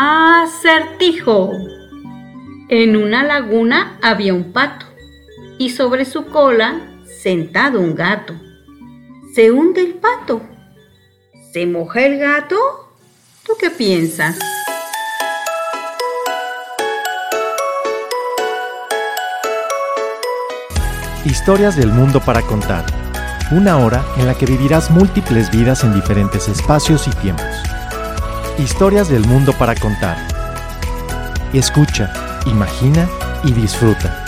Acertijo. En una laguna había un pato y sobre su cola sentado un gato. Se hunde el pato. ¿Se moja el gato? ¿Tú qué piensas? Historias del mundo para contar. Una hora en la que vivirás múltiples vidas en diferentes espacios y tiempos. Historias del mundo para contar. Escucha, imagina y disfruta.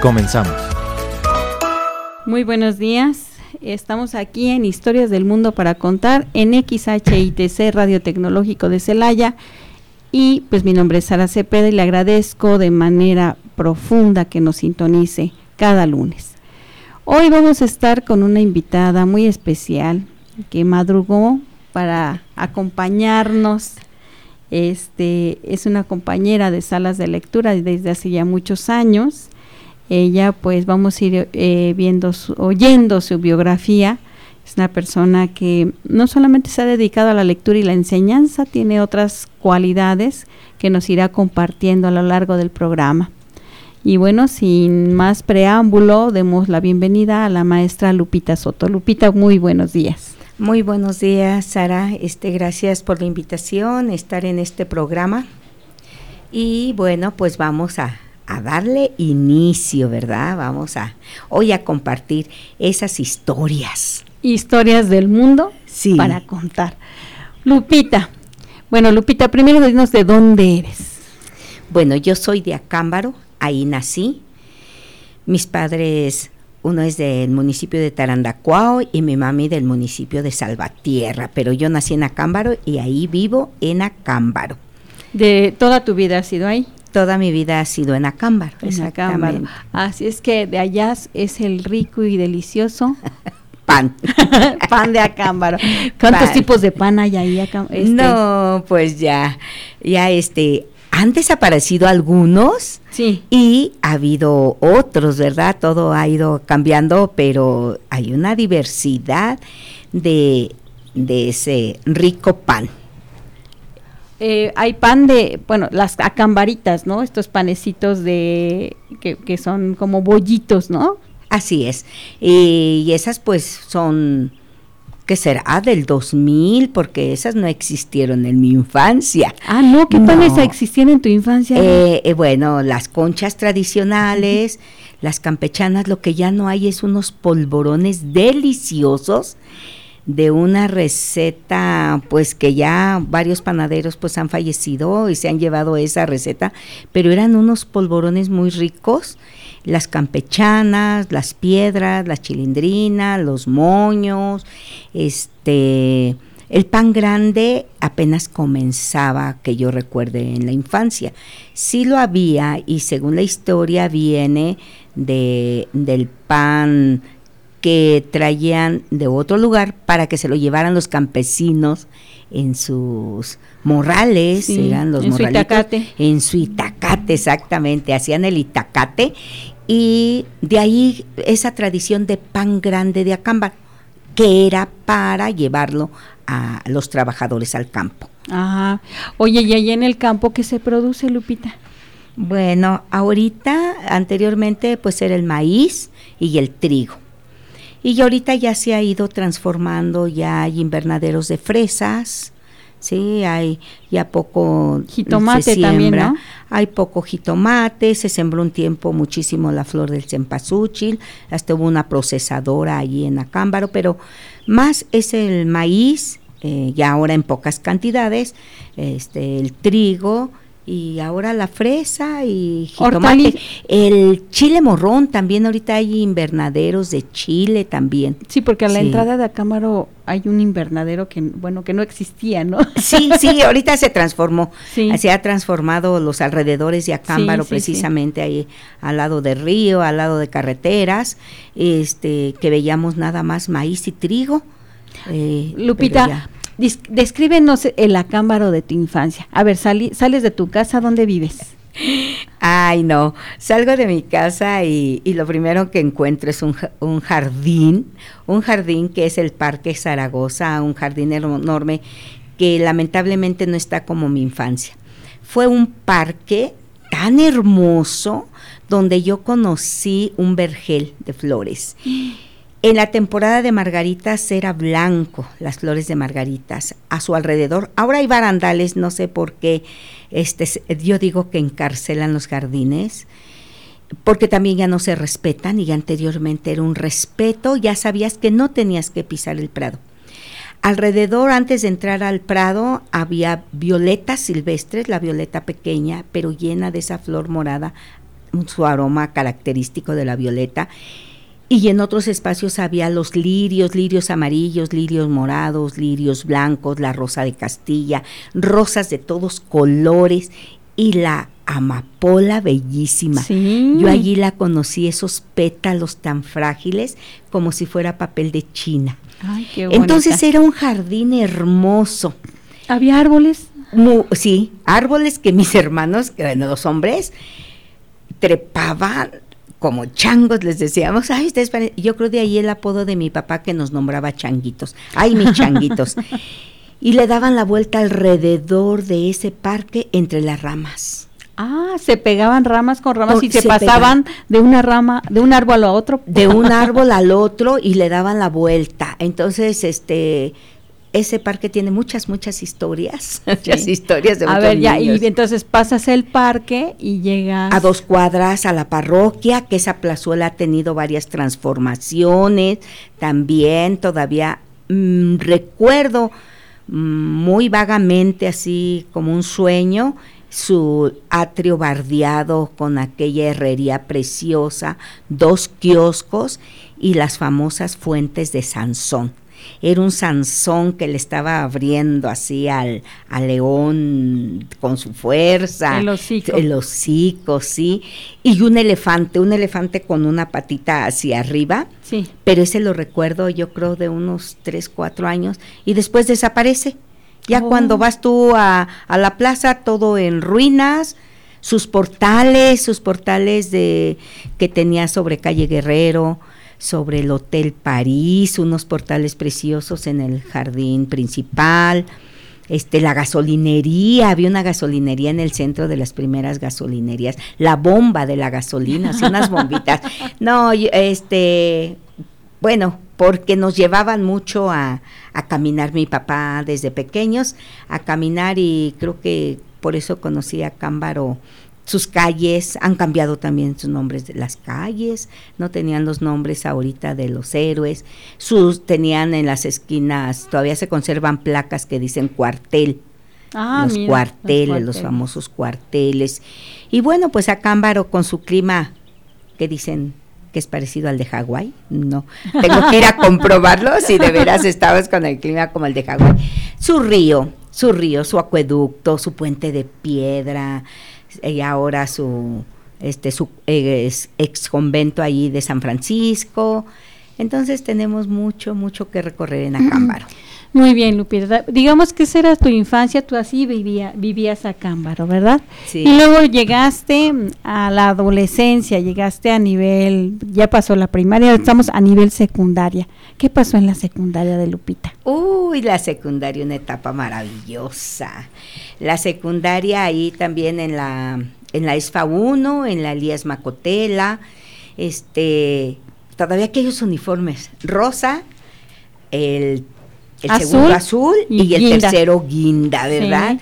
Comenzamos. Muy buenos días. Estamos aquí en Historias del Mundo para contar en XHITC Radio Tecnológico de Celaya. Y pues mi nombre es Sara Cepeda y le agradezco de manera profunda que nos sintonice cada lunes. Hoy vamos a estar con una invitada muy especial que madrugó para acompañarnos. Este es una compañera de salas de lectura desde hace ya muchos años. Ella, pues, vamos a ir eh, viendo, oyendo su biografía. Es una persona que no solamente se ha dedicado a la lectura y la enseñanza, tiene otras cualidades que nos irá compartiendo a lo largo del programa. Y bueno, sin más preámbulo, demos la bienvenida a la maestra Lupita Soto. Lupita, muy buenos días. Muy buenos días, Sara. Este, gracias por la invitación, estar en este programa. Y bueno, pues vamos a, a darle inicio, ¿verdad? Vamos a hoy a compartir esas historias. Historias del mundo sí. para contar. Lupita, bueno, Lupita, primero dinos de dónde eres. Bueno, yo soy de Acámbaro, ahí nací. Mis padres, uno es del municipio de Tarandacuao y mi mami del municipio de Salvatierra, pero yo nací en Acámbaro y ahí vivo en Acámbaro. ¿De toda tu vida has sido ahí? Toda mi vida ha sido en Acámbaro, en Acámbaro. Así es que de allá es el rico y delicioso pan. pan de acámbaro. ¿Cuántos Pan. tipos de pan hay ahí? este? No, pues ya, ya este, han desaparecido algunos Sí. y ha habido otros, ¿verdad? Todo ha ido cambiando, pero hay una diversidad de, de ese rico pan. Eh, hay pan de, bueno, las acambaritas, ¿no? Estos panecitos de, que, que son como bollitos, ¿no? Así es. Y esas pues son, ¿qué será? Del 2000, porque esas no existieron en mi infancia. Ah, no, ¿qué No. panes existían en tu infancia? Eh, eh, bueno, las conchas tradicionales, las campechanas, lo que ya no hay es unos polvorones deliciosos de una receta pues que ya varios panaderos pues han fallecido y se han llevado esa receta, pero eran unos polvorones muy ricos, las campechanas, las piedras, las chilindrinas, los moños, este el pan grande apenas comenzaba, que yo recuerde en la infancia. Sí lo había y según la historia viene de, del pan que traían de otro lugar para que se lo llevaran los campesinos en sus morrales, Sí, eran los en su itacate. en su itacate, exactamente, hacían el itacate y de ahí esa tradición de pan grande de acámbaro, que era para llevarlo a los trabajadores al campo. Ajá. Oye, ¿y allá en el campo qué se produce, Lupita? Bueno, ahorita, anteriormente, pues era el maíz y el trigo. Y ahorita ya se ha ido transformando, ya hay invernaderos de fresas, sí, hay ya poco Jitomate se también, ¿no? Hay poco jitomate, se sembró un tiempo muchísimo la flor del cempasúchil, hasta hubo una procesadora allí en Acámbaro, pero más es el maíz, eh, ya ahora en pocas cantidades, este, el trigo y ahora la fresa y jitomate. Hortaliz- El chile morrón también, ahorita hay invernaderos de chile también. Sí, porque a la Sí. entrada de Acámbaro hay un invernadero que, bueno, que no existía, ¿no? Sí, sí, ahorita se transformó. Sí. Se ha transformado los alrededores de Acámbaro, Sí, precisamente ahí al lado de río, al lado de carreteras, este, que veíamos nada más maíz y trigo. eh, Lupita, ya. Descríbenos el Acámbaro de tu infancia. A ver, sales de tu casa, ¿dónde vives? Ay, no. Salgo de mi casa y, lo primero que encuentro es un jardín, un jardín que es el Parque Zaragoza, un jardín enorme que lamentablemente no está como mi infancia. Fue un parque tan hermoso donde yo conocí un vergel de flores. En la temporada de margaritas era blanco, las flores de margaritas a su alrededor. Ahora hay barandales, no sé por qué, este, yo digo que encarcelan los jardines, porque también ya no se respetan y anteriormente era un respeto, ya sabías que no tenías que pisar el prado. Alrededor, antes de entrar al prado, había violetas silvestres, la violeta pequeña, pero llena de esa flor morada, su aroma característico de la violeta. Y en otros espacios había los lirios, lirios amarillos, lirios morados, lirios blancos, la rosa de Castilla, rosas de todos colores y la amapola bellísima. Yo allí la conocí, esos pétalos tan frágiles como si fuera papel de China. Entonces era un jardín hermoso. ¿Había árboles? sí, árboles que mis hermanos, bueno, los hombres, trepaban como changos, les decíamos, ay, ustedes yo creo de ahí el apodo de mi papá que nos nombraba changuitos, ay, mis changuitos. y le daban la vuelta alrededor de ese parque entre las ramas. Ah, se pegaban ramas con ramas y se, pasaban de una rama, de un árbol a otro. De un árbol al otro y le daban la vuelta. Entonces, este, ese parque tiene muchas, muchas historias, muchas historias de A ver, ya, y entonces pasas el parque y llegas... A dos cuadras a la parroquia, que esa plazuela ha tenido varias transformaciones, también todavía mm, recuerdo mm, muy vagamente, así como un sueño, su atrio bardeado con aquella herrería preciosa, dos kioscos y las famosas fuentes de Sansón. Era un Sansón que le estaba abriendo así al, león con su fuerza. El hocico. El hocico, sí. Y un elefante, un elefante con una patita hacia arriba. Sí. Pero ese lo recuerdo yo creo de unos 3, 4 años y después desaparece. Ya oh. cuando vas tú a, la plaza, todo en ruinas, sus portales, sus portales de que tenía sobre calle Guerrero, sobre el Hotel París, unos portales preciosos en el jardín principal. Este, la gasolinería, había una gasolinería en el centro de las primeras gasolinerías, la bomba de la gasolina, unas bombitas. No, este, bueno, porque nos llevaban mucho a, a caminar mi papá desde pequeños, a caminar y creo que por eso conocí a Cámbaro sus calles han cambiado también sus nombres de las calles, no tenían los nombres ahorita de los héroes, sus tenían en las esquinas, todavía se conservan placas que dicen cuartel. Ah, los, cuarteles, los famosos cuarteles. Y bueno, pues a Cámbaro con su clima que dicen que es parecido al de Hawái. No, tengo que ir a comprobarlo si de veras estabas con el clima como el de Hawái. Su río, su río, su acueducto, su puente de piedra, y ahora su este su ex convento ahí de San Francisco. Entonces tenemos mucho, mucho que recorrer en Acámbaro. Muy bien, Lupita. Digamos que esa era tu infancia, tú así vivía, vivías a Cámbaro, ¿verdad? Sí. Y luego llegaste a la adolescencia, llegaste a nivel, ya pasó la primaria, estamos a nivel secundaria. ¿Qué pasó en la secundaria de Lupita? Uy, la secundaria, una etapa maravillosa. La secundaria ahí también en la, en la ESFA 1, en la Elías Macotela, este, todavía aquellos uniformes, rosa, el el segundo azul y, el tercero guinda, ¿verdad?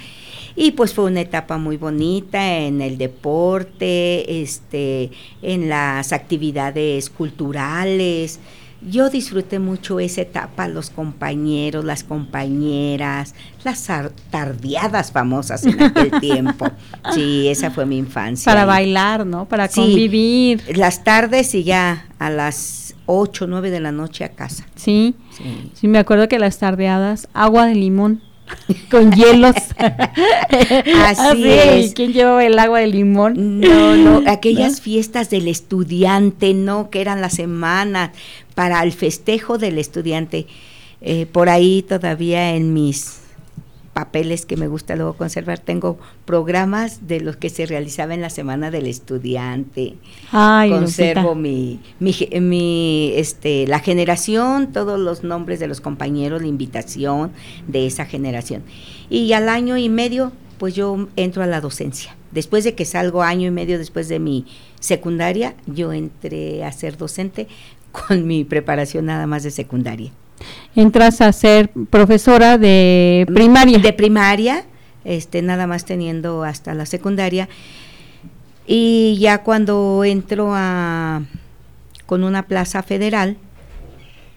Y pues fue una etapa muy bonita en el deporte, este, en las actividades culturales. Yo disfruté mucho esa etapa, los compañeros, las compañeras, las tardeadas famosas en aquel tiempo. Sí, esa fue mi infancia. Para bailar, ¿no? Para convivir. Las tardes y ya a las 8, 9 de la noche a casa. Sí, sí, me acuerdo que las tardeadas, agua de limón con hielos. Así es. ¿Quién llevaba el agua de limón? No, no, aquellas fiestas del estudiante, no, que eran la semana para el festejo del estudiante. Eh, por ahí todavía en mis papeles que me gusta luego conservar. Tengo programas de los que se realizaba en la Semana del Estudiante. Ay, Conservo mi, mi, mi, este, la generación, todos los nombres de los compañeros, la invitación de esa generación. Y al año y medio, pues yo entro a la docencia. Después de que salgo año y medio después de mi secundaria, yo entré a ser docente con mi preparación nada más de secundaria entras a ser profesora de primaria. De primaria, este, nada más teniendo hasta la secundaria. Y ya cuando entro a con una plaza federal,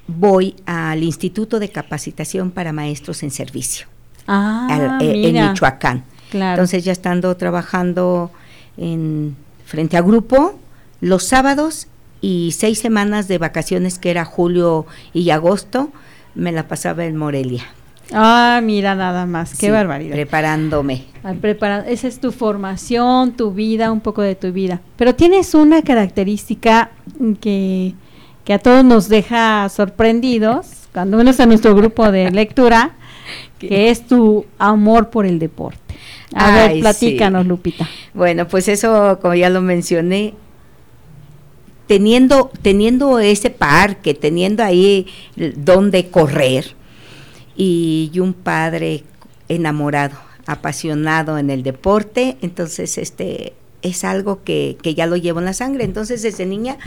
voy al Instituto de Capacitación para Maestros en Servicio, ah, eh, en Michoacán. Entonces ya estando trabajando en frente a grupo los sábados y seis semanas de vacaciones que era julio y agosto, me la pasaba en Morelia. Ah, mira nada más, qué barbaridad. Preparándome. Al preparar, esa es tu formación, tu vida, un poco de tu vida. Pero tienes una característica que, que a todos nos deja sorprendidos, cuando menos a nuestro grupo de lectura, que es tu amor por el deporte. A ver, platícanos, Lupita. Bueno, pues eso, como ya lo mencioné, teniendo, teniendo ese parque, teniendo ahí donde correr, y, un padre enamorado, apasionado en el deporte, entonces este es algo que, que, ya lo llevo en la sangre. Entonces, desde niña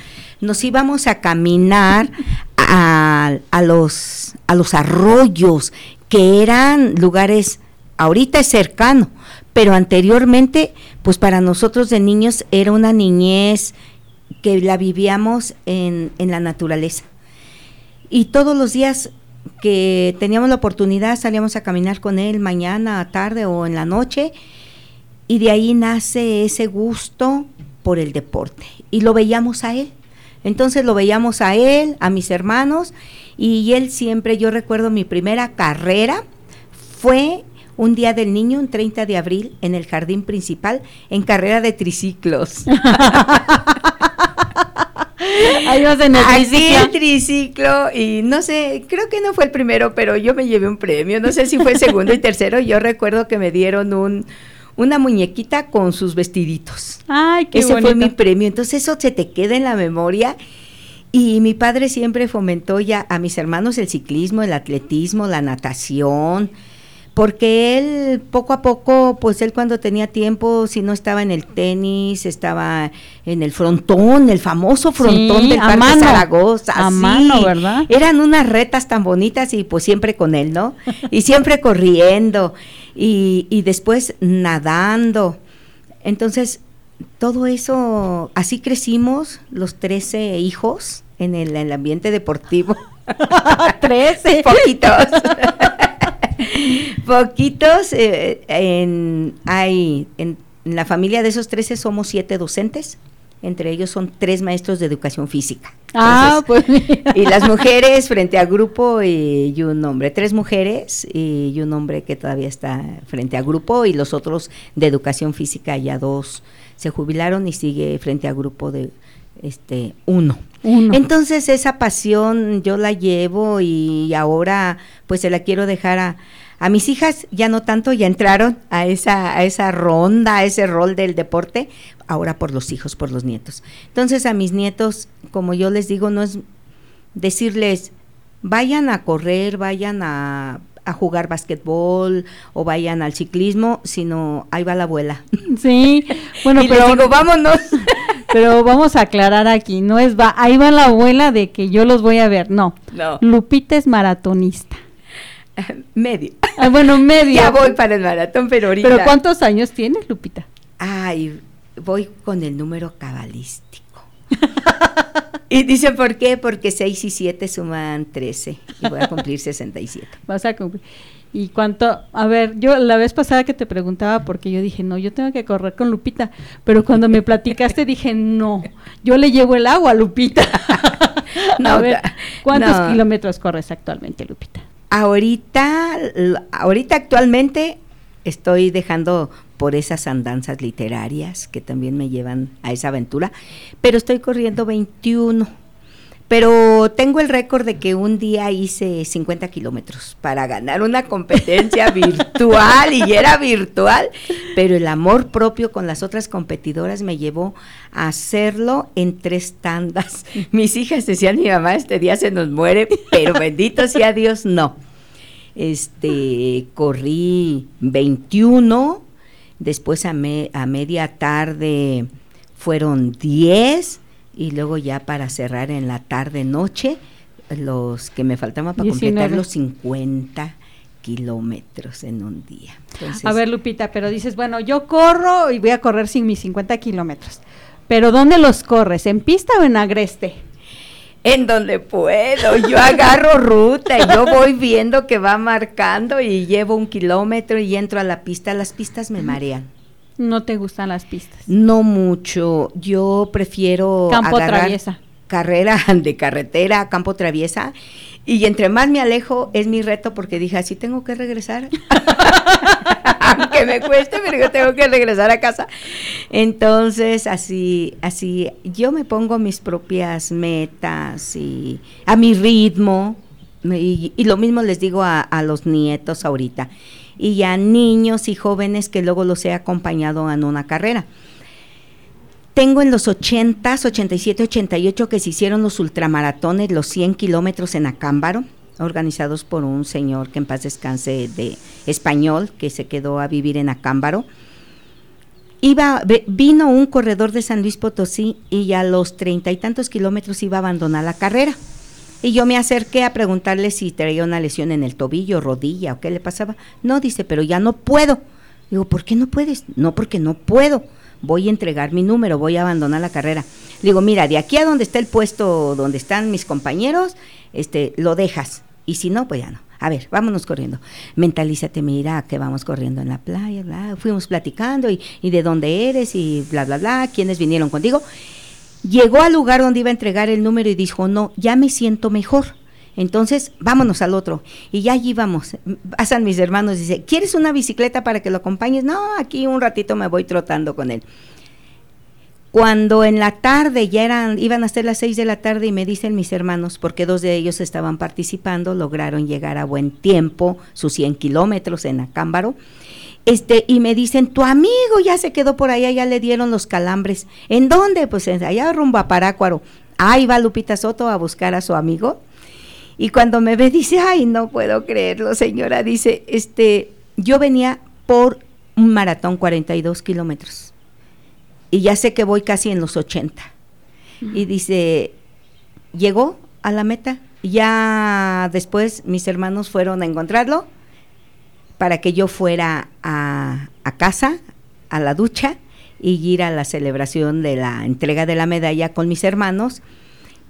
nos íbamos a caminar a, a, los, a los arroyos, que eran lugares, ahorita es cercano, pero anteriormente, pues para nosotros de niños era una niñez que la vivíamos en, en la naturaleza. Y todos los días que teníamos la oportunidad salíamos a caminar con él mañana, tarde o en la noche y de ahí nace ese gusto por el deporte y lo veíamos a él. Entonces lo veíamos a él, a mis hermanos y él siempre, yo recuerdo mi primera carrera fue un día del niño, un 30 de abril, en el jardín principal, en carrera de triciclos. Ahí vas en el triciclo. el triciclo y no sé, creo que no fue el primero, pero yo me llevé un premio, no sé si fue el segundo y tercero, yo recuerdo que me dieron un una muñequita con sus vestiditos. Ay, qué Ese fue mi premio, entonces eso se te queda en la memoria. Y mi padre siempre fomentó ya a mis hermanos el ciclismo, el atletismo, la natación, porque él poco a poco, pues él cuando tenía tiempo, si no estaba en el tenis, estaba en el frontón, el famoso frontón del Parque Zaragoza. A mano, ¿verdad? Eran unas retas tan bonitas y pues siempre con él, ¿no? y siempre corriendo y, y después nadando. Entonces, todo eso, así crecimos los 13 hijos en el, en el ambiente deportivo. 13. Poquitos. Poquitos, eh, en, hay, en, la familia de esos 13 somos siete docentes, entre ellos son tres maestros de educación física. ah, pues. Y las mujeres frente a grupo y, un hombre, tres mujeres y, un hombre que todavía está frente a grupo y los otros de educación física ya dos se jubilaron y sigue frente a grupo de este uno. Entonces esa pasión yo la llevo y ahora pues se la quiero dejar a, a mis hijas, ya no tanto, ya entraron a esa, a esa ronda, a ese rol del deporte, ahora por los hijos, por los nietos. Entonces a mis nietos, como yo les digo, no es decirles, vayan a correr, vayan a, a jugar basquetbol o vayan al ciclismo, sino ahí va la abuela. Sí, bueno, pero digo, vámonos. Pero vamos a aclarar aquí, no es va, ahí va la abuela de que yo los voy a ver, no. No. Lupita es maratonista. medio. Ah, bueno, medio. ya voy para el maratón, pero ahorita. ¿Pero cuántos años tienes, Lupita? Ay, voy con el número cabalístico. y dice, ¿por qué? Porque 6 y 7 suman 13 y voy a cumplir 67. Vas a cumplir. ¿Y cuánto? A ver, yo la vez pasada que te preguntaba, porque yo dije, no, yo tengo que correr con Lupita, pero cuando me platicaste dije, no, yo le llevo el agua a Lupita. no, a ver, ¿cuántos kilómetros corres actualmente, Lupita? Ahorita, ahorita actualmente estoy dejando por esas andanzas literarias que también me llevan a esa aventura, pero estoy corriendo 21 Pero tengo el récord de que un día hice 50 kilómetros para ganar una competencia virtual y era virtual, pero el amor propio con las otras competidoras me llevó a hacerlo en tres tandas. Mis hijas decían, mi mamá este día se nos muere, pero bendito sea Dios, no. Este, corrí 21, después a, a media tarde fueron 10 y luego ya para cerrar en la tarde noche los que me faltaban para completar los 50 kilómetros en un día. a ver, Lupita, pero dices, bueno, yo corro y voy a correr sin mis 50 kilómetros. Pero ¿dónde los corres? ¿En pista o en agreste? En donde puedo, yo agarro ruta y yo voy viendo que va marcando y llevo un kilómetro y entro a la pista. Las pistas me marean. ¿No te gustan las pistas? No mucho. Yo prefiero campo traviesa. Carrera de carretera, campo traviesa. Y entre más me alejo es mi reto porque dije, así tengo que regresar. Aunque me cueste, pero yo tengo que regresar a casa. Entonces, así, así, yo me pongo mis propias metas y a mi ritmo. Y, lo mismo les digo a, a los nietos ahorita y a niños y jóvenes que luego los he acompañado en una carrera. Tengo en los 80, 87, 88 que se hicieron los ultramaratones, los 100 kilómetros en Acámbaro, organizados por un señor que en paz descanse de español, que se quedó a vivir en Acámbaro. Iba, vino un corredor de San Luis Potosí y a los treinta y tantos kilómetros iba a abandonar la carrera. Y yo me acerqué a preguntarle si traía una lesión en el tobillo, rodilla o qué le pasaba. No, dice, pero ya no puedo. Digo, ¿por qué no puedes? No, porque no puedo. Voy a entregar mi número, voy a abandonar la carrera. Digo, mira, de aquí a donde está el puesto, donde están mis compañeros, este, lo dejas. Y si no, pues ya no. A ver, vámonos corriendo. Mentalízate, mira, que vamos corriendo en la playa, bla. Fuimos platicando y, y de dónde eres y bla, bla, bla, quiénes vinieron contigo. Llegó al lugar donde iba a entregar el número y dijo, no, ya me siento mejor. Entonces, vámonos al otro. Y ya allí vamos. Pasan mis hermanos, dice, ¿quieres una bicicleta para que lo acompañes? No, aquí un ratito me voy trotando con él. Cuando en la tarde ya eran, iban a ser las seis de la tarde y me dicen mis hermanos, porque dos de ellos estaban participando, lograron llegar a buen tiempo, sus 100 kilómetros en Acámbaro, este, y me dicen, tu amigo ya se quedó por allá, ya le dieron los calambres. ¿En dónde? Pues allá rumbo a Parácuaro. Ahí va Lupita Soto a buscar a su amigo. Y cuando me ve, dice, ay, no puedo creerlo, señora. Dice, este, yo venía por un maratón, 42 kilómetros. Y ya sé que voy casi en los 80. Y dice, llegó a la meta. Ya después mis hermanos fueron a encontrarlo para que yo fuera a, casa, a la ducha y ir a la celebración de la entrega de la medalla con mis hermanos.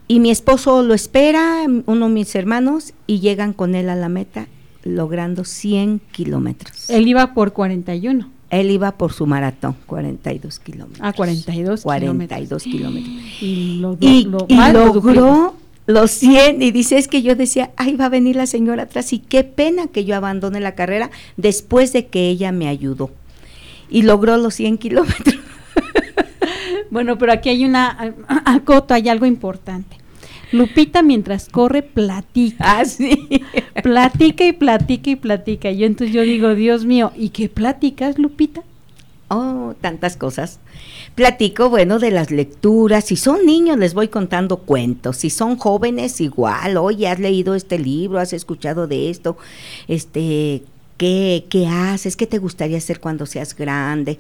Y mi esposo lo espera, uno de mis hermanos, y llegan con él a la meta, logrando 100 kilómetros. Él iba por 41. Él iba por su maratón, 42 kilómetros. Ah, 42 42 kilómetros. Y, lo, y logró los 100 y dice es que yo decía, ay, va a venir la señora atrás y qué pena que yo abandone la carrera después de que ella me ayudó. Y logró los 100 kilómetros. bueno, pero aquí hay una acoto, hay algo importante. Lupita mientras corre platica. Ah, sí. platica y platica y platica. Y yo entonces yo digo, Dios mío, ¿y qué platicas, Lupita? Oh, tantas cosas. Platico, bueno, de las lecturas. Si son niños, les voy contando cuentos. Si son jóvenes, igual. Oye, has leído este libro, has escuchado de esto. Este, ¿qué, qué haces? ¿Qué te gustaría hacer cuando seas grande?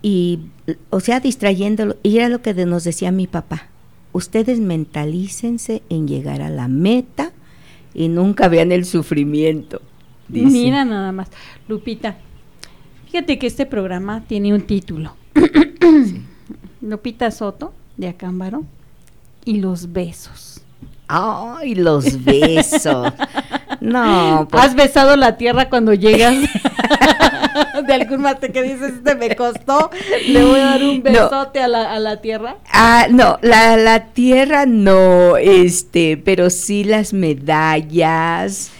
Y, o sea, distrayéndolo. Y era lo que nos decía mi papá. Ustedes mentalícense en llegar a la meta y nunca vean el sufrimiento. Mira nada más. Lupita, Fíjate que este programa tiene un título. Lupita Soto, de Acámbaro, y los besos. ¡Ay, los besos! no, pues. ¿Has besado la tierra cuando llegas de algún mate que dices, este me costó, le voy a dar un besote a, la, a, la, tierra? Ah, no, la, la tierra no, este, pero sí las medallas,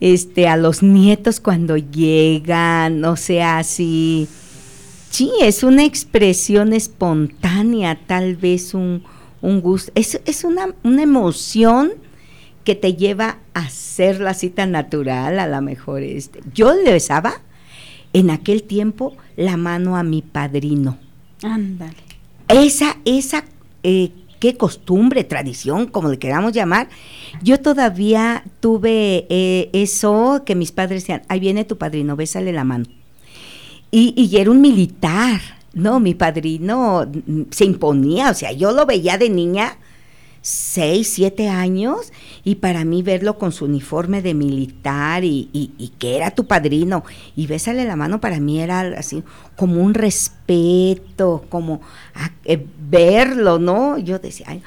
este, a los nietos cuando llegan, o sea, así. Sí, es una expresión espontánea, tal vez un, un gusto. Es, es una, una emoción que te lleva a hacer la cita natural, a lo mejor. Este. Yo le besaba en aquel tiempo la mano a mi padrino. Ándale. Esa, esa, eh, qué costumbre, tradición, como le queramos llamar. Yo todavía tuve eh, eso que mis padres decían, ahí viene tu padrino, bésale la mano. Y, y era un militar, ¿no? Mi padrino mm, se imponía, o sea, yo lo veía de niña seis, siete años y para mí verlo con su uniforme de militar y, y, que era tu padrino y bésale la mano para mí era así como un respeto, como eh, verlo, ¿no? Yo decía, ay,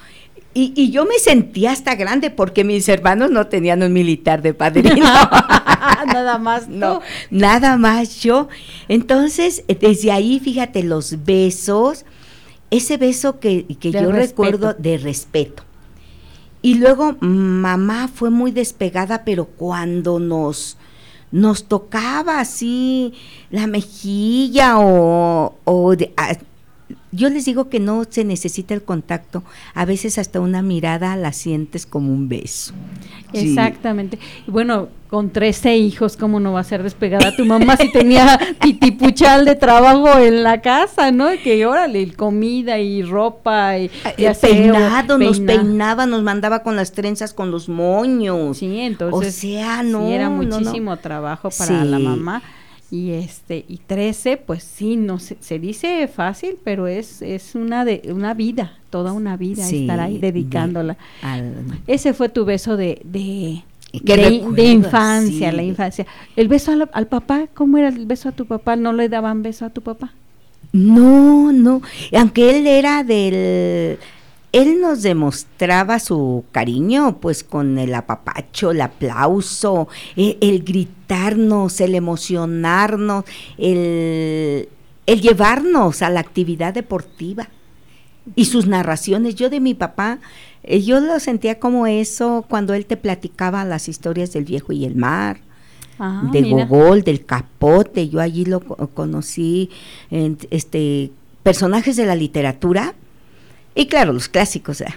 y, y, yo me sentía hasta grande porque mis hermanos no tenían un militar de padrino. nada más, no, nada más yo. Entonces, desde ahí, fíjate, los besos, ese beso que, que yo recuerdo de respeto. Y luego mamá fue muy despegada, pero cuando nos, nos tocaba así la mejilla o, o yo les digo que no se necesita el contacto, a veces hasta una mirada la sientes como un beso. Exactamente. Bueno, con 13 hijos, ¿cómo no va a ser despegada tu mamá si tenía titipuchal de trabajo en la casa, ¿no? Que órale, comida y ropa y, ah, y peinado, nos peinaba, nos mandaba con las trenzas, con los moños. Sí, entonces. O sea, no. era muchísimo trabajo para la mamá y este y 13 pues sí no se, se dice fácil pero es es una de una vida toda una vida estar ahí dedicándola ese fue tu beso de de, de, infancia la infancia. El beso al, al, papá cómo era el beso a tu papá no le daban beso a tu papá no no. Aunque él era del él nos demostraba su cariño, pues con el apapacho, el aplauso, e, el, gritarnos, el emocionarnos, el, el, llevarnos a la actividad deportiva. Y sus narraciones, yo de mi papá, yo lo sentía como eso cuando él te platicaba las historias del viejo y el mar. Ah, de Gogol, del Capote, yo allí lo conocí, este, personajes de la literatura y claro, los clásicos, ¿eh?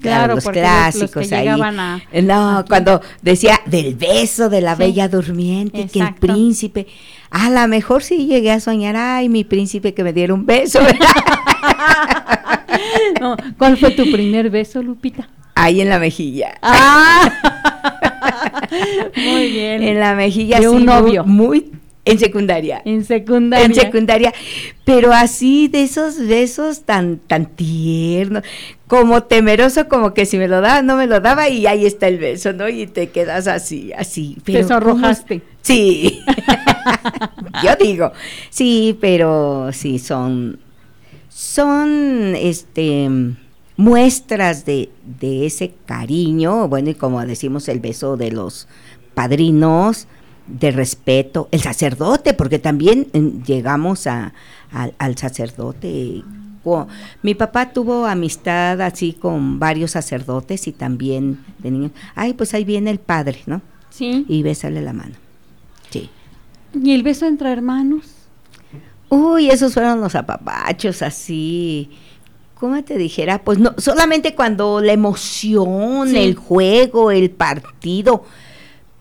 Claro, los clásicos ahí. no, cuando decía del beso de la bella durmiente, que el príncipe, a lo mejor sí llegué a soñar, ay, mi príncipe que me diera un beso. no, ¿Cuál fue tu primer beso, Lupita? Ahí en la mejilla. Ah. muy bien. En la mejilla, de un novio. muy en secundaria. En secundaria. En secundaria. Pero así de esos besos tan, tan tiernos, como temeroso, como que si me lo daba, no me lo daba y ahí está el beso, ¿no? Y te quedas así, así. Pero te sonrojaste. Sí. Yo digo, sí, pero sí, son, son, este, muestras de, de ese cariño, bueno, y como decimos, el beso de los padrinos, de respeto, el sacerdote, porque también eh, llegamos a, al sacerdote. Mi papá tuvo amistad así con varios sacerdotes y también de niños. Ay, pues ahí viene el padre, ¿no? Sí. Y bésale la mano. Sí. ¿Y el beso entre hermanos? Uy, esos fueron los apapachos así. ¿Cómo te dijera? Pues no, solamente cuando la emoción, el juego, el partido,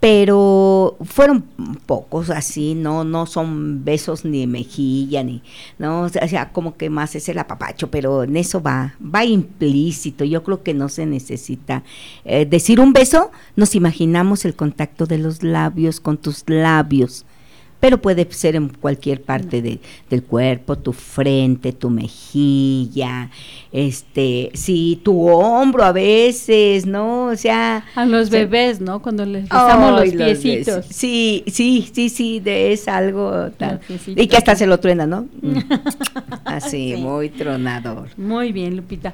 pero fueron pocos así, no, no son besos ni mejilla, ni, no, o sea, como que más es el apapacho, pero en eso va, va implícito, yo creo que no se necesita eh, decir un beso, nos imaginamos el contacto de los labios con tus labios, pero puede ser en cualquier parte de, del cuerpo, tu frente, tu mejilla, este, sí, tu hombro a veces, ¿no? O sea... A los bebés, ¿no? Cuando les besamos los piecitos. sí, sí, sí, sí, de es algo tan... Y que hasta se lo truena, ¿no? Mm. Así, muy tronador. Muy bien, Lupita.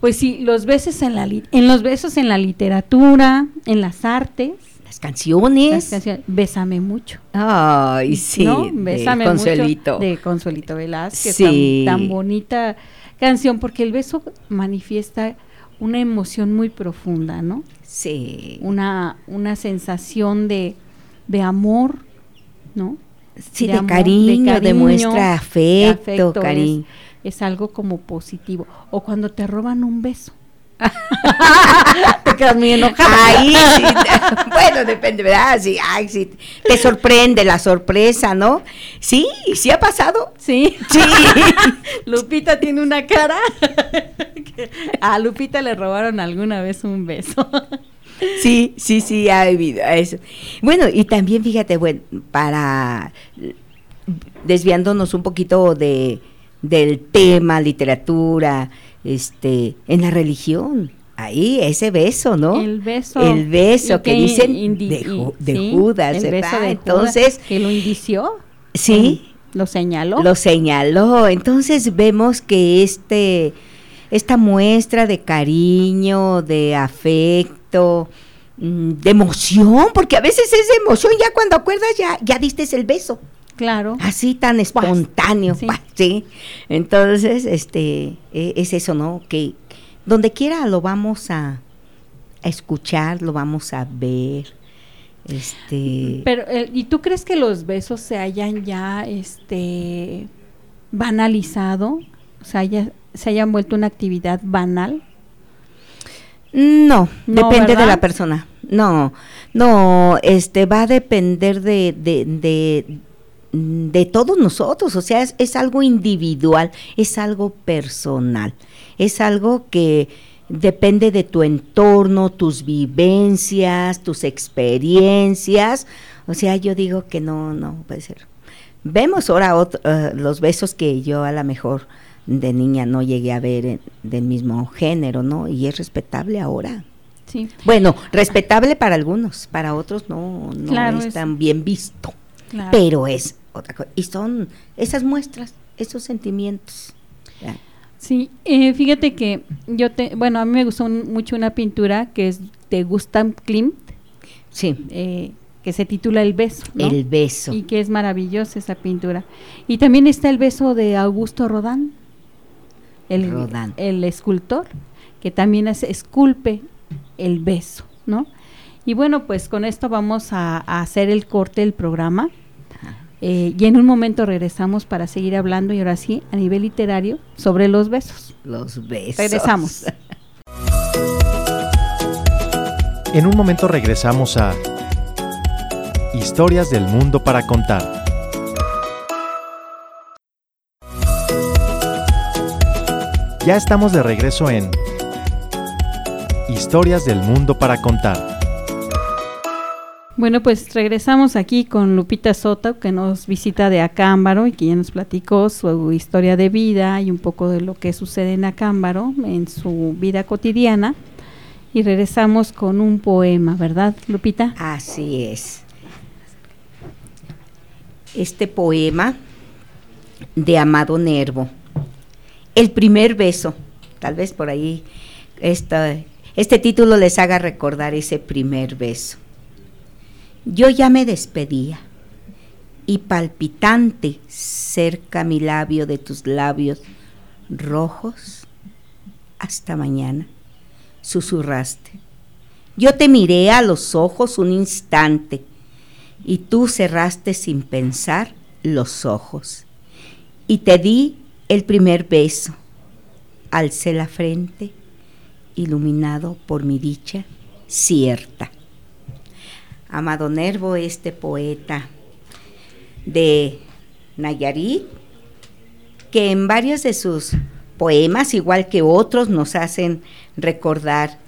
Pues sí, los besos en la en los besos en la literatura, en las artes, las canciones. Bésame mucho. Ay, sí. Bésame de Consuelito. de Consuelito Velázquez. Sí. Tan, bonita canción, porque el beso manifiesta una emoción muy profunda, ¿no? Sí. Una, una sensación de, de amor, ¿no? Sí, de, cariño, de, muestra afecto, cariño. es algo como positivo. O cuando te roban un beso. te quedas muy enojada. Ahí sí, bueno, depende, ¿verdad? Sí, ay, sí, te sorprende la sorpresa, ¿no? Sí, sí ha pasado. Sí. Sí. Lupita tiene una cara. a Lupita le robaron alguna vez un beso. Sí, sí, sí, ha habido eso. Bueno, y también fíjate, bueno, para desviándonos un poquito de del tema literatura, este, en la religión. Ahí, ese beso, ¿no? El beso. El beso que, dicen indi- de, Ju- de sí, Judas, el beso ¿verdad? de Entonces, Judas, que lo indició, sí, lo señaló. lo señaló. Entonces vemos que este, esta muestra de cariño, de afecto, mm, de emoción, porque a veces es de emoción, ya cuando acuerdas ya, ya diste el beso. Claro. Así tan espontáneo, sí. pa- sí. Entonces, este, e- es eso, ¿no? Que donde quiera lo vamos a, a escuchar, lo vamos a ver. Este, Pero, eh, ¿y tú crees que los besos se hayan ya, este, banalizado? O sea, ya, se hayan vuelto una actividad banal. no, No, depende de la persona. No, no, este va a depender de, de, de, de todos nosotros, o sea, es, es algo individual, es algo personal, es algo que depende de tu entorno, tus vivencias, tus experiencias, o sea, yo digo que no, no puede ser. Vemos ahora eh, los besos que yo a lo mejor de niña no llegué a ver en- del mismo género, ¿no? Y es respetable ahora. Sí. Bueno, respetable para algunos, para otros no, no Claro, es- tan bien visto, Claro. pero es otra cosa. Y son esas muestras, esos sentimientos. Sí, eh, fíjate que yo te, bueno, a mí me gustó un- mucho una pintura que es de Gustav Klimt, Sí, eh, que se titula El beso, ¿no? el beso. y que es maravillosa esa pintura. Y también está el beso de Augusto Rodán, el, Rodin. el escultor, que también hace- esculpe el beso, ¿no? Y bueno, pues con esto vamos a, a hacer el corte del programa. Eh, y en un momento regresamos para seguir hablando y ahora sí, a nivel literario, sobre los besos. Los besos. Regresamos. En un momento regresamos a Historias del Mundo para Contar. Ya estamos de regreso en Historias del Mundo para Contar. Bueno, pues regresamos aquí con Lupita Soto, que nos visita de Acámbaro y que ya nos platicó su historia de vida y un poco de lo que sucede en Acámbaro, en su vida cotidiana. Y regresamos con un poema, ¿verdad, Lupita? Así es. Este poema de Amado Nervo. El primer beso. Tal vez por ahí esta- este título les haga recordar ese primer beso. Yo ya me despedía y palpitante cerca mi labio de tus labios rojos. Hasta mañana, susurraste. Yo te miré a los ojos un instante y tú cerraste sin pensar los ojos. Y te di el primer beso. Alcé la frente, iluminado por mi dicha cierta. Amado Nervo, este poeta de Nayarit, que en varios de sus poemas, igual que otros, nos hacen recordar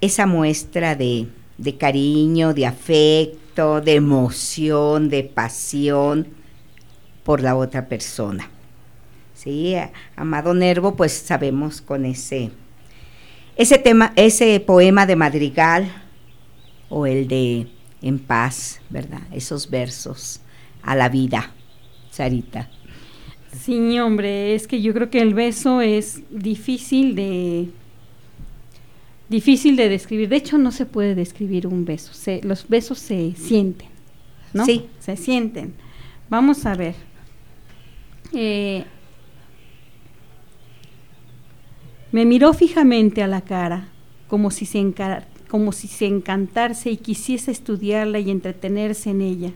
esa muestra de, de cariño, de afecto, de emoción, de pasión por la otra persona. Sí, Amado Nervo, pues sabemos con ese tema, ese poema de Madrigal o el de En paz, ¿verdad? Esos versos a la vida, Sarita. Sí, hombre, es que yo creo que el beso es difícil de difícil de describir. De hecho, no se puede describir un beso. Se- los besos se sienten, ¿no? Sí. Se sienten. Vamos a ver. Eh, me miró fijamente a la cara, como si se encar- como si se encantase y quisiese estudiarla y entretenerse en ella.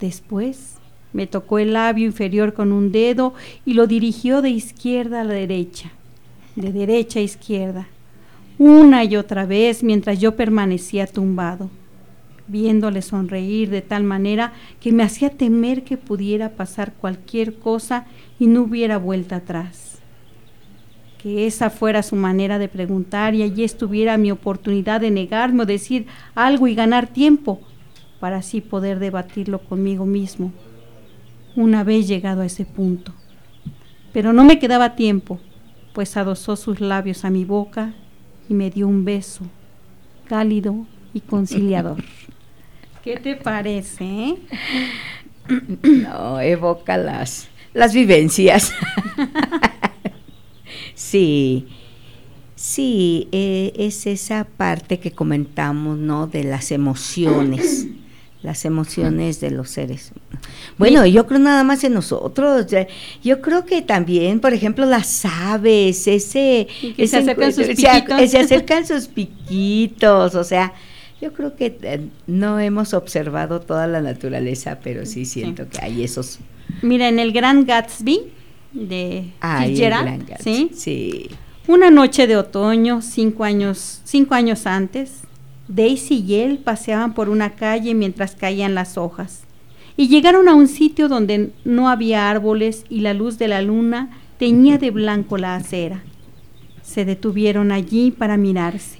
Después Me tocó el labio inferior con un dedo y lo dirigió de izquierda a la derecha, de derecha a izquierda, una y otra vez mientras yo permanecía tumbado, viéndole sonreír de tal manera que me hacía temer que pudiera pasar cualquier cosa y no hubiera vuelta atrás. Que esa fuera su manera de preguntar y allí estuviera mi oportunidad de negarme o decir algo y ganar tiempo para así poder debatirlo conmigo mismo una vez llegado a ese punto. Pero no me quedaba tiempo, pues adosó sus labios a mi boca y me dio un beso cálido y conciliador. ¿Qué te parece? Eh? No, evoca las, las vivencias. sí, sí, eh, es esa parte que comentamos, ¿no? De las emociones las emociones de los seres. Bueno, yo creo nada más en nosotros. Yo creo que también, por ejemplo, las aves, ese, se acercan sus piquitos. Se, acercan sus piquitos, o sea, yo creo que eh, no hemos observado toda la naturaleza, pero sí siento que hay esos. Mira, en el Gran Gatsby de Fitzgerald, ¿sí? Sí. Una noche de otoño, cinco años, cinco años antes, Daisy y él paseaban por una calle mientras caían las hojas, y llegaron a un sitio donde no había árboles y la luz de la luna teñía de blanco la acera. Se detuvieron allí para mirarse.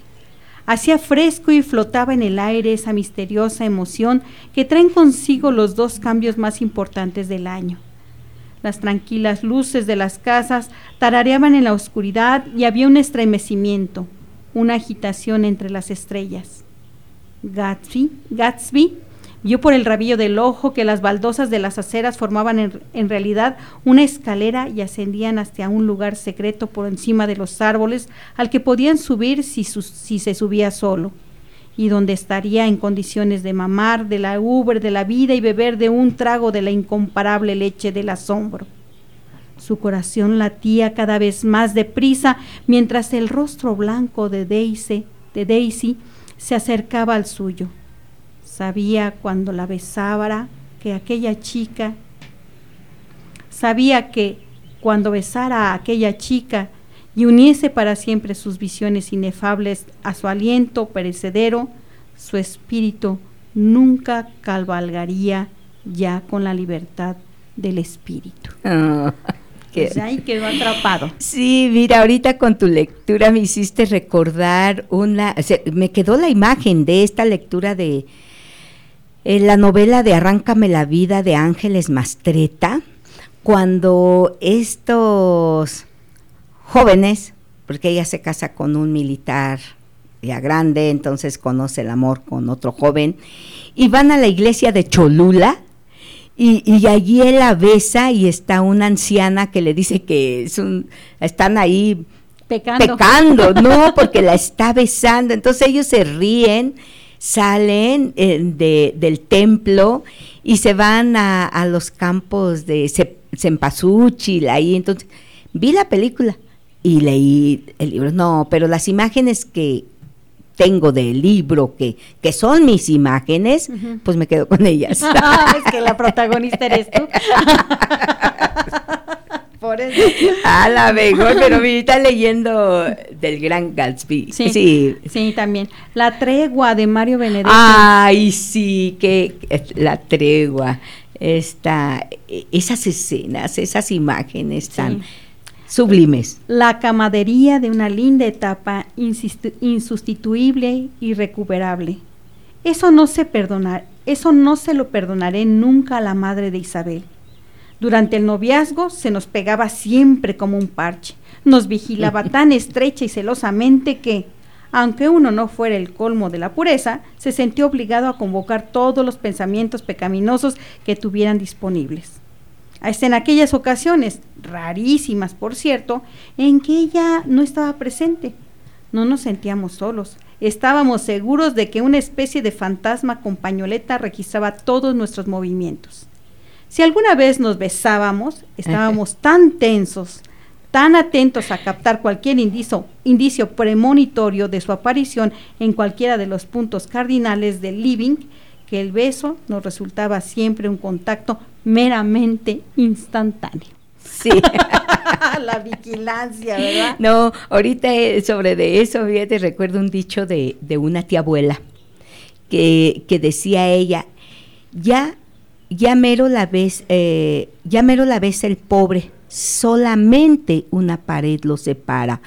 Hacía fresco y flotaba en el aire esa misteriosa emoción que traen consigo los dos cambios más importantes del año. Las tranquilas luces de las casas tarareaban en la oscuridad y había un estremecimiento, una agitación entre las estrellas. Gatsby, Gatsby vio por el rabillo del ojo que las baldosas de las aceras formaban en, realidad una escalera y ascendían hasta un lugar secreto por encima de los árboles al que podían subir si, si se subía solo y donde estaría en condiciones de mamar de la ubre de la vida y beber de un trago de la incomparable leche del asombro. Su corazón latía cada vez más deprisa mientras el rostro blanco de Daisy, de Daisy se acercaba al suyo. Sabía cuando la besara que aquella chica, sabía que cuando besara a aquella chica y uniese para siempre sus visiones inefables a su aliento perecedero, su espíritu nunca cabalgaría ya con la libertad del espíritu. Pues ahí quedó atrapado. Sí, mira, ahorita con tu lectura me hiciste recordar una, me quedó la imagen de esta lectura de eh, la novela de Arráncame la vida de Ángeles Mastreta, cuando estos jóvenes, porque ella se casa con un militar ya grande, entonces conoce el amor con otro joven, y van a la iglesia de Cholula, y, allí él la besa y está una anciana que le dice que es un, están ahí pecando. pecando, no, porque la está besando. Entonces ellos se ríen, salen eh, de, del templo y se van a, a los campos de Cempasúchil, ahí. Entonces, vi la película y leí el libro. No, pero las imágenes que, tengo del libro que, que son mis imágenes, pues me quedo con ellas. es que la protagonista eres tú. Por eso. A la mejor, pero me está leyendo del gran Gatsby. Sí, sí, también. La tregua de Mario Benedetti. Ay, sí, que la tregua. Esta, esas escenas, esas imágenes tan sublimes. La camadería de una linda etapa insustituible y recuperable. Eso no se perdonar, eso no se lo perdonaré nunca a la madre de Isabel. Durante el noviazgo se nos pegaba siempre como un parche. Nos vigilaba tan estrecha y celosamente que, aunque uno no fuera el colmo de la pureza, se sintió obligado a convocar todos los pensamientos pecaminosos que tuvieran disponibles. Hasta en aquellas ocasiones, rarísimas por cierto, en que ella no estaba presente. No nos sentíamos solos. Estábamos seguros de que una especie de fantasma con pañoleta registraba todos nuestros movimientos. Si alguna vez nos besábamos, estábamos tan tensos, tan atentos a captar cualquier indicio, indicio premonitorio de su aparición en cualquiera de los puntos cardinales del living, que el beso nos resultaba siempre un contacto meramente instantáneo. Sí. la vigilancia, ¿verdad? No, ahorita eh, sobre de eso, fíjate, recuerdo un dicho de, de una tía abuela que, que decía ella, ya, ya mero la ves, eh, ya mero la ves el pobre, solamente una pared lo separa.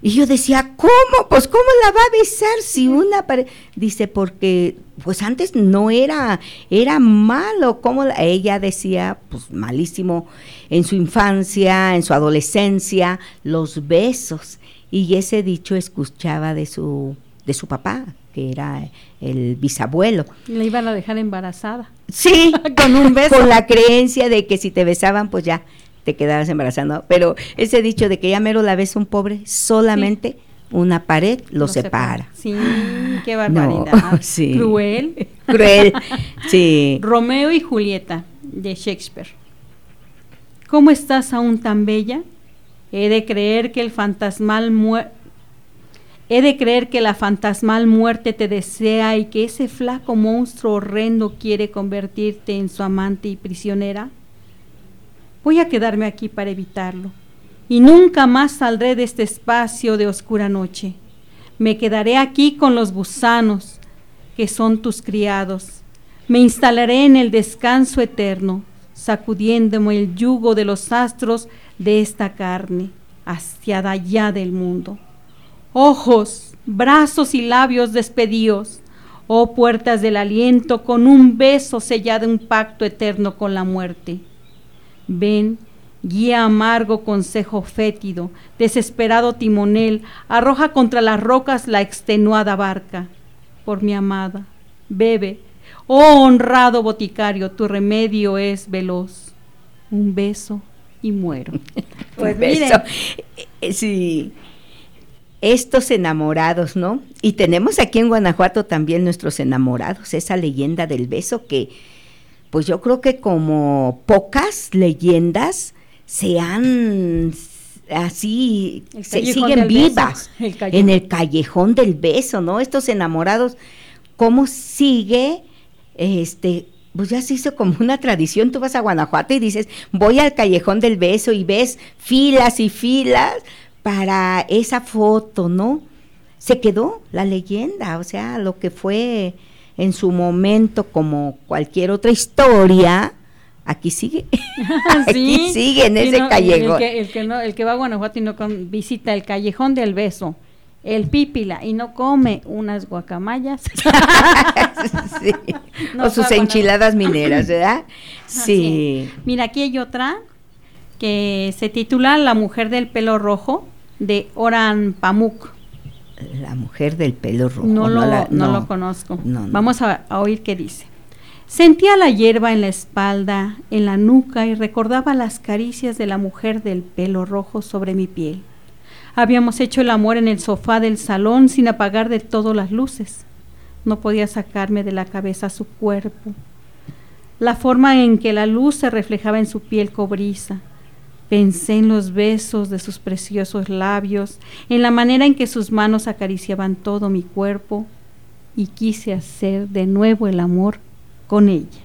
Y yo decía, ¿cómo? Pues ¿cómo la va a besar si una pared? Dice, porque pues antes no era, era malo, como ella decía, pues malísimo en su infancia, en su adolescencia, los besos. Y ese dicho escuchaba de su, de su papá, que era el bisabuelo. Le iban a dejar embarazada. Sí, con un beso. Con la creencia de que si te besaban, pues ya te quedabas embarazando. Pero ese dicho de que ya mero la ves un pobre, solamente una pared lo, separa. Sí, qué barbaridad. sí. Cruel. Cruel, sí. Romeo y Julieta, de Shakespeare. ¿Cómo estás aún tan bella? He de creer que el fantasmal He de creer que la fantasmal muerte te desea y que ese flaco monstruo horrendo quiere convertirte en su amante y prisionera. Voy a quedarme aquí para evitarlo, y nunca más saldré de este espacio de oscura noche. Me quedaré aquí con los gusanos, que son tus criados. Me instalaré en el descanso eterno, sacudiéndome el yugo de los astros de esta carne, hacia allá del mundo. Ojos, brazos y labios despedidos, oh puertas del aliento, con un beso sellado un pacto eterno con la muerte. Ven, guía amargo consejo fétido, desesperado timonel, arroja contra las rocas la extenuada barca. Por mi amada, bebe, oh honrado boticario, tu remedio es veloz. Un beso y muero. pues beso. Eh, sí. Estos enamorados, ¿no? Y tenemos aquí en Guanajuato también nuestros enamorados, esa leyenda del beso que pues yo creo que como pocas leyendas se han así se siguen vivas en el callejón del beso, ¿no? Estos enamorados, ¿cómo sigue? Este, pues ya se hizo como una tradición. Tú vas a Guanajuato y dices, voy al callejón del beso y ves filas y filas para esa foto, ¿no? Se quedó la leyenda, o sea, lo que fue en su momento como cualquier otra historia, aquí sigue. aquí sigue en ese callejón. El que, no, el que va a Guanajuato y no visita el callejón del beso, el pípila y no come unas guacamayas. o sus enchiladas mineras, ¿verdad? Sí. Mira, aquí hay otra que se titula La mujer del pelo rojo de Oran Pamuk. La mujer del pelo rojo. No, lo, no, lo conozco. Vamos a, oír qué dice. Sentía la hierba en la espalda, en la nuca y recordaba las caricias de la mujer del pelo rojo sobre mi piel. Habíamos hecho el amor en el sofá del salón sin apagar de todo las luces. No podía sacarme de la cabeza su cuerpo. La forma en que la luz se reflejaba en su piel cobriza, Pensé en los besos de sus preciosos labios, en la manera en que sus manos acariciaban todo mi cuerpo y quise hacer de nuevo el amor con ella.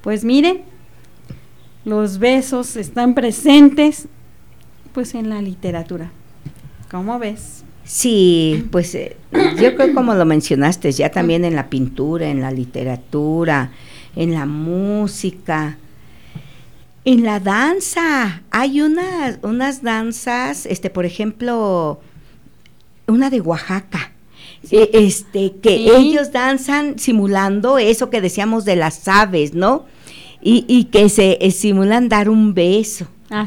Pues miren, los besos están presentes pues en la literatura. ¿Cómo ves? Sí, pues eh, yo creo como lo mencionaste, ya también en la pintura, en la literatura, en la música, en la danza, hay unas, unas danzas, este, por ejemplo, una de Oaxaca, e, este, que ellos danzan simulando eso que decíamos de las aves, ¿no? Y, y que se eh, simulan dar un beso.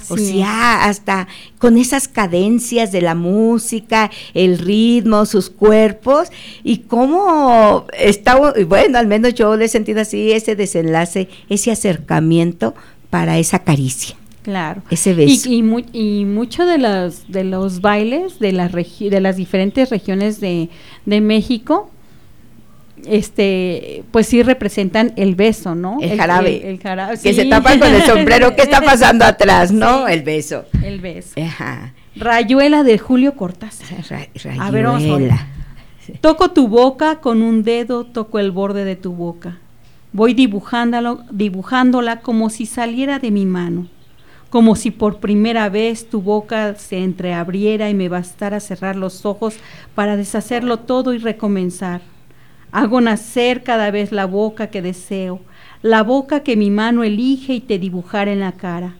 o sea, hasta con esas cadencias de la música, el ritmo, sus cuerpos, y cómo está, bueno, al menos yo le he sentido así, ese desenlace, ese acercamiento para esa caricia. Claro. Ese beso. Y, y, mucho de los, de los bailes de las, de las diferentes regiones de, México, este, pues sí representan el beso, ¿no? El, jarabe. El, jarabe Que se tapa con el sombrero. ¿Qué está pasando atrás, no? El beso. El beso. Ajá. Rayuela de Julio Cortázar. rayuela. A ver, vamos Toco tu boca con un dedo, toco el borde de tu boca. Voy dibujándolo, dibujándola como si saliera de mi mano, como si por primera vez tu boca se entreabriera y me bastara cerrar los ojos para deshacerlo todo y recomenzar. Hago nacer cada vez la boca que deseo, la boca que mi mano elige y te dibujar en la cara.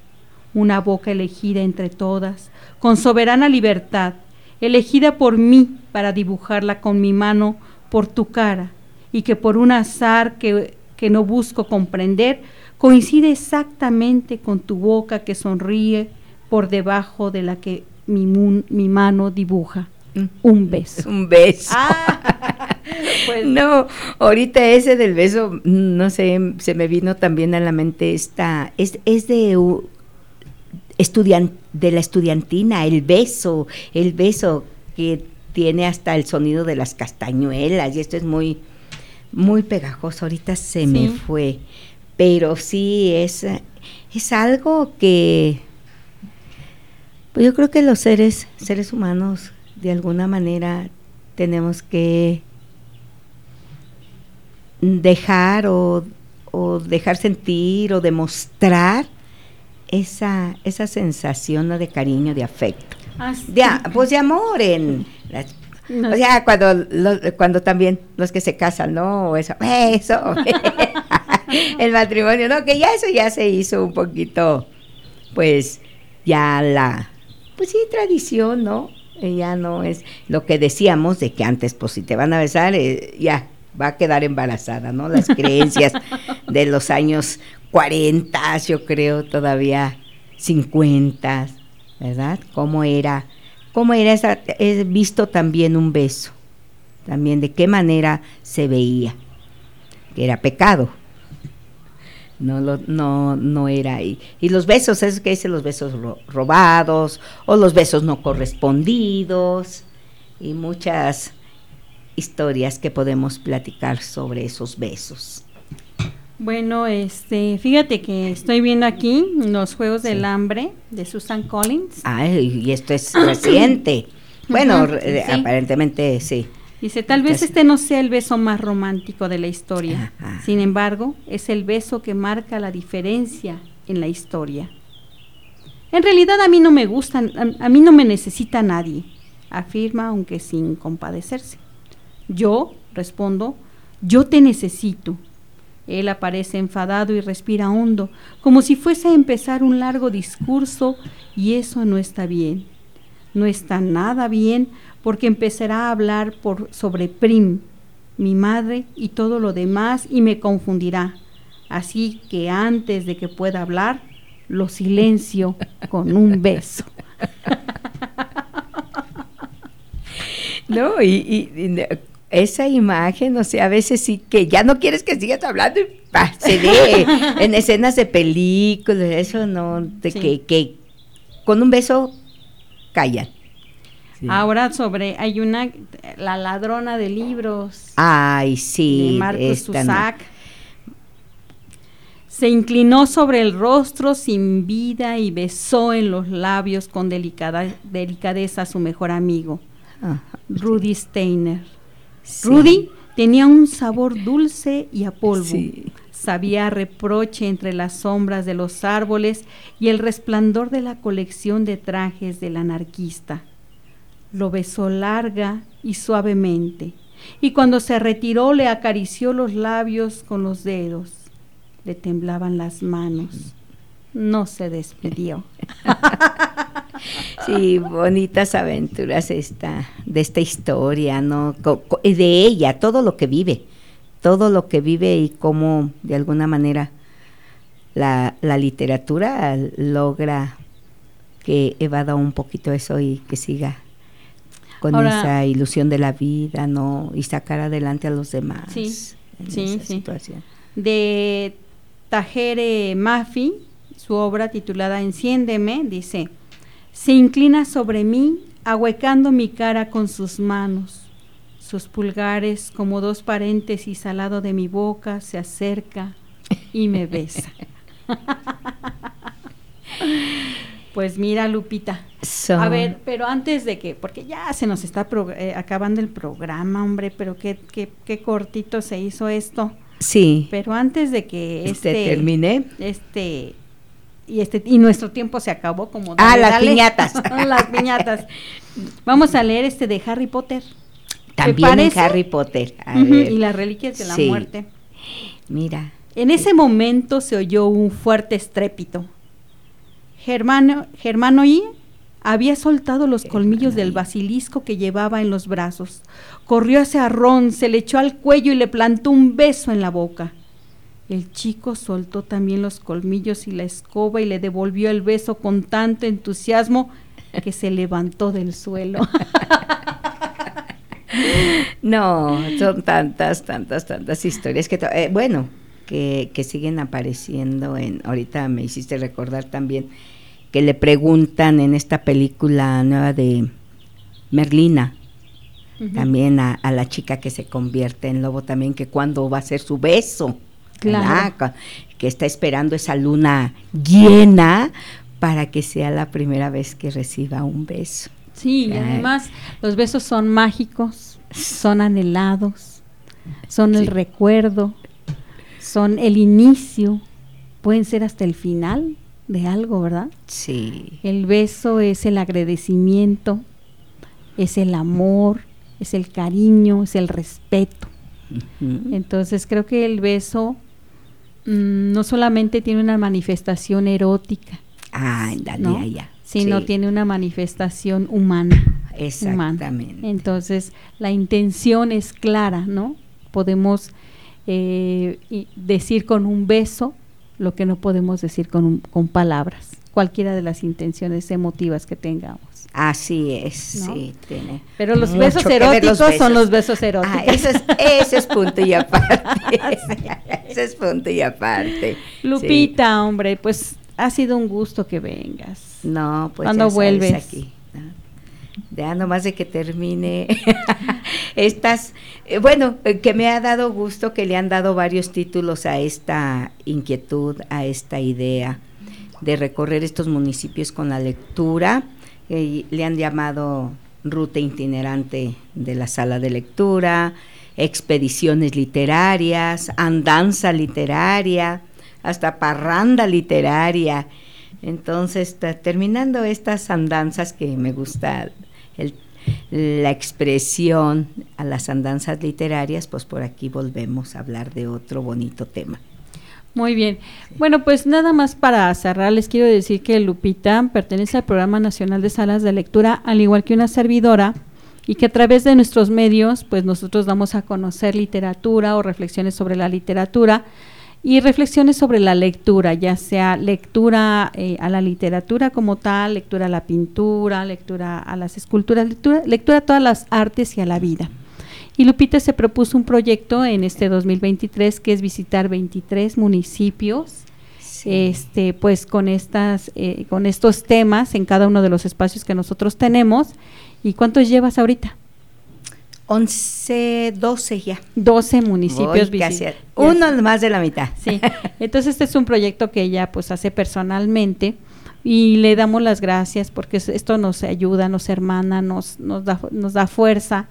Una boca elegida entre todas, con soberana libertad, elegida por mí para dibujarla con mi mano por tu cara, y que por un azar que, que no busco comprender, coincide exactamente con tu boca que sonríe por debajo de la que mi, mi mano dibuja. Mm. Un beso. Un beso. Ah, pues. No, ahorita ese del beso, no sé, se me vino también a la mente esta, es, es de de la estudiantina, el beso, el beso que tiene hasta el sonido de las castañuelas y esto es muy, muy pegajoso, ahorita se me fue, pero sí es, es algo que pues yo creo que los seres, seres humanos de alguna manera tenemos que dejar o, o dejar sentir o demostrar esa, esa sensación de cariño, de afecto. Ah, de, pues de amor en... O sea, cuando, cuando también los que se casan, ¿no? Eso, eso, el matrimonio, ¿no? Que ya eso ya se hizo un poquito, pues, ya la, pues sí, tradición, ¿no? Ya no es lo que decíamos de que antes, pues si te van a besar, eh, ya va a quedar embarazada, ¿no? Las creencias de los años 40, yo creo, todavía 50, ¿verdad? ¿Cómo era? ¿Cómo era esa? He visto también un beso, también de qué manera se veía, que era pecado. No, no, no era ahí. Y los besos, es que dicen los besos robados o los besos no correspondidos y muchas historias que podemos platicar sobre esos besos. Bueno, este, fíjate que estoy viendo aquí los Juegos del Hambre de Susan Collins. Ay, y esto es reciente. bueno, aparentemente sí. Dice, tal vez este no sea el beso más romántico de la historia. Sin embargo, es el beso que marca la diferencia en la historia. En realidad a mí no me gustan, a mí no me necesita nadie, afirma aunque sin compadecerse. Yo, respondo, yo te necesito. Él aparece enfadado y respira hondo, como si fuese a empezar un largo discurso, y eso no está bien. No está nada bien porque empezará a hablar sobre Prim, mi madre y todo lo demás, y me confundirá. Así que antes de que pueda hablar, lo silencio con un beso. No, y, esa imagen, o sea, a veces sí que ya no quieres que sigas hablando y se ve en escenas de películas, eso no, de que, que con un beso callan. Ahora sobre, hay una, la ladrona de libros. Ay, sí. De Marcus Se inclinó sobre el rostro sin vida y besó en los labios con delicada, delicadeza a su mejor amigo, Rudy Steiner. Rudy tenía un sabor dulce y a polvo. Sabía reproche entre las sombras de los árboles y el resplandor de la colección de trajes del anarquista. Lo besó larga y suavemente, y cuando se retiró le acarició los labios con los dedos. Le temblaban las manos. No se despidió. Sí, bonitas aventuras esta, de esta historia, ¿no? De ella, todo lo que vive, todo lo que vive y cómo de alguna manera la, literatura logra que evada un poquito eso y que siga con esa ilusión de la vida, ¿no? Y sacar adelante a los demás sí, sí, sí. De Tajere Mafi, su obra titulada Enciéndeme, dice, se inclina sobre mí, ahuecando mi cara con sus manos. Sus pulgares, como dos paréntesis al lado de mi boca, se acerca y me besa. Pues mira, Lupita. A ver, pero antes de que, porque ya se nos está eh, acabando el programa, hombre, pero qué, qué, qué cortito se hizo esto. Sí. Pero antes de que este, este termine, este y este y nuestro tiempo se acabó como ah las piñatas. Las piñatas. Vamos a leer este de Harry Potter. También en Harry Potter y las reliquias de la muerte. Mira. En ese momento se oyó un fuerte estrépito. Germano Germano y había soltado los colmillos del basilisco que llevaba en los brazos. Corrió hacia Ron, se le echó al cuello y le plantó un beso en la boca. El chico soltó también los colmillos y la escoba y le devolvió el beso con tanto entusiasmo que se levantó del suelo. no, son tantas, tantas, tantas historias que, eh, bueno, que, que, siguen apareciendo en, ahorita me hiciste recordar también que le preguntan en esta película nueva de Merlina, también a, a, la chica que se convierte en lobo también, que cuándo va a ser su beso. Claro. Que está esperando esa luna llena para que sea la primera vez que reciba un beso. Sí, y además los besos son mágicos, son anhelados, son el recuerdo, son el inicio, pueden ser hasta el final de algo, ¿verdad? Sí. El beso es el agradecimiento, es el amor, es el cariño, es el respeto. Entonces creo que el beso Mm, no solamente tiene una manifestación erótica, ah, sino tiene una manifestación humana. Exactamente. Entonces, la intención es clara, ¿no? Podemos eh, decir con un beso lo que no podemos decir con, con palabras, cualquiera de las intenciones emotivas que tengamos. Así es, sí, tiene. Pero los besos eróticos son los besos eróticos. Ah, ese, es, ese es punto y aparte. ese es punto y aparte. Lupita, hombre, pues ha sido un gusto que vengas. No, pues cuando vuelves aquí. Ya nomás de que termine estas, eh, bueno, eh, que me ha dado gusto que le han dado varios títulos a esta inquietud, a esta idea de recorrer estos municipios con la lectura le han llamado ruta itinerante de la sala de lectura, expediciones literarias, andanza literaria, hasta parranda literaria. Entonces, terminando estas andanzas que me gusta la expresión a las andanzas literarias, pues por aquí volvemos a hablar de otro bonito tema. Muy bien. Bueno, pues nada más para cerrar, les quiero decir que Lupita pertenece al Programa Nacional de Salas de Lectura, al igual que una servidora, y que a través de nuestros medios, pues nosotros damos a conocer literatura o reflexiones sobre la literatura y reflexiones sobre la lectura, ya sea lectura eh, a la literatura como tal, lectura a la pintura, lectura a las esculturas, lectura, lectura a todas las artes y a la vida. Y Lupita se propuso un proyecto en este 2023 que es visitar 23 municipios. Este, pues con estas, eh, con estos temas en cada uno de los espacios que nosotros tenemos. ¿Y cuántos llevas ahorita? 11, 12 ya. 12 municipios visitados. Uno más de la mitad. Sí. Entonces este es un proyecto que ella pues hace personalmente y le damos las gracias porque esto nos ayuda, nos hermana, nos, nos, da, nos da fuerza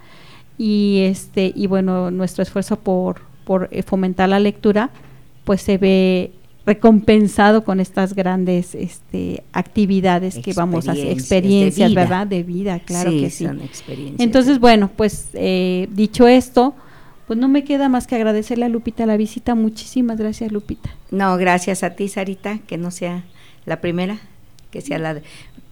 y este y bueno nuestro esfuerzo por, por eh, fomentar la lectura pues se ve recompensado con estas grandes este, actividades que vamos a hacer, experiencias, ¿verdad? De vida, claro que sí. Son experiencias. Entonces, bueno, pues eh, dicho esto, pues no me queda más que agradecerle a Lupita la visita. Muchísimas gracias, Lupita. No, gracias a ti, Sarita, que no sea la primera, que sea la... De,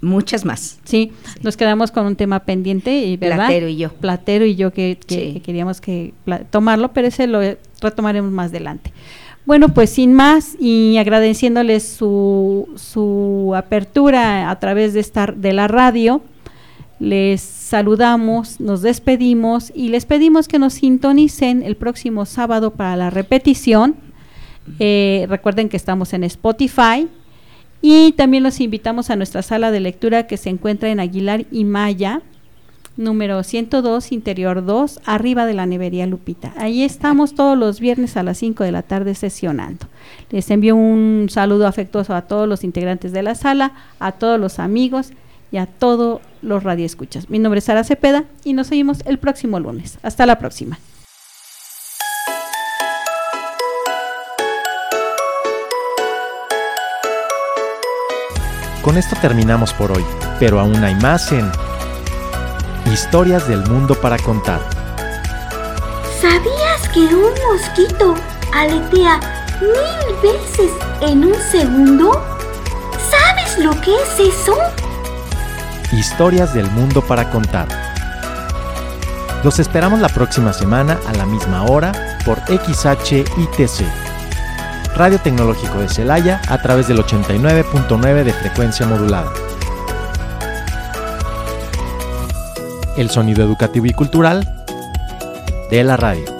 muchas más. Sí, nos quedamos con un tema pendiente, ¿verdad? Platero y yo. Platero y yo que, queríamos que tomarlo, pero ese lo retomaremos más adelante. Bueno, pues sin más y agradeciéndoles su, su apertura a través de, esta, de la radio, les saludamos, nos despedimos y les pedimos que nos sintonicen el próximo sábado para la repetición. Eh, recuerden que estamos en Spotify, y también los invitamos a nuestra sala de lectura que se encuentra en Aguilar y Maya, número 102, interior 2, arriba de la nevería Lupita. Ahí estamos todos los viernes a las 5 de la tarde sesionando. Les envío un saludo afectuoso a todos los integrantes de la sala, a todos los amigos y a todos los radioescuchas. Mi nombre es Sara Cepeda y nos seguimos el próximo lunes. Hasta la próxima. Con esto terminamos por hoy, pero aún hay más en Historias del mundo para contar. ¿Sabías que un mosquito aletea mil veces en un segundo? ¿Sabes lo que es eso? Historias del mundo para contar. Los esperamos la próxima semana a la misma hora por XHITC. Radio Tecnológico de Celaya a través del 89.9 de frecuencia modulada. El sonido educativo y cultural de la radio.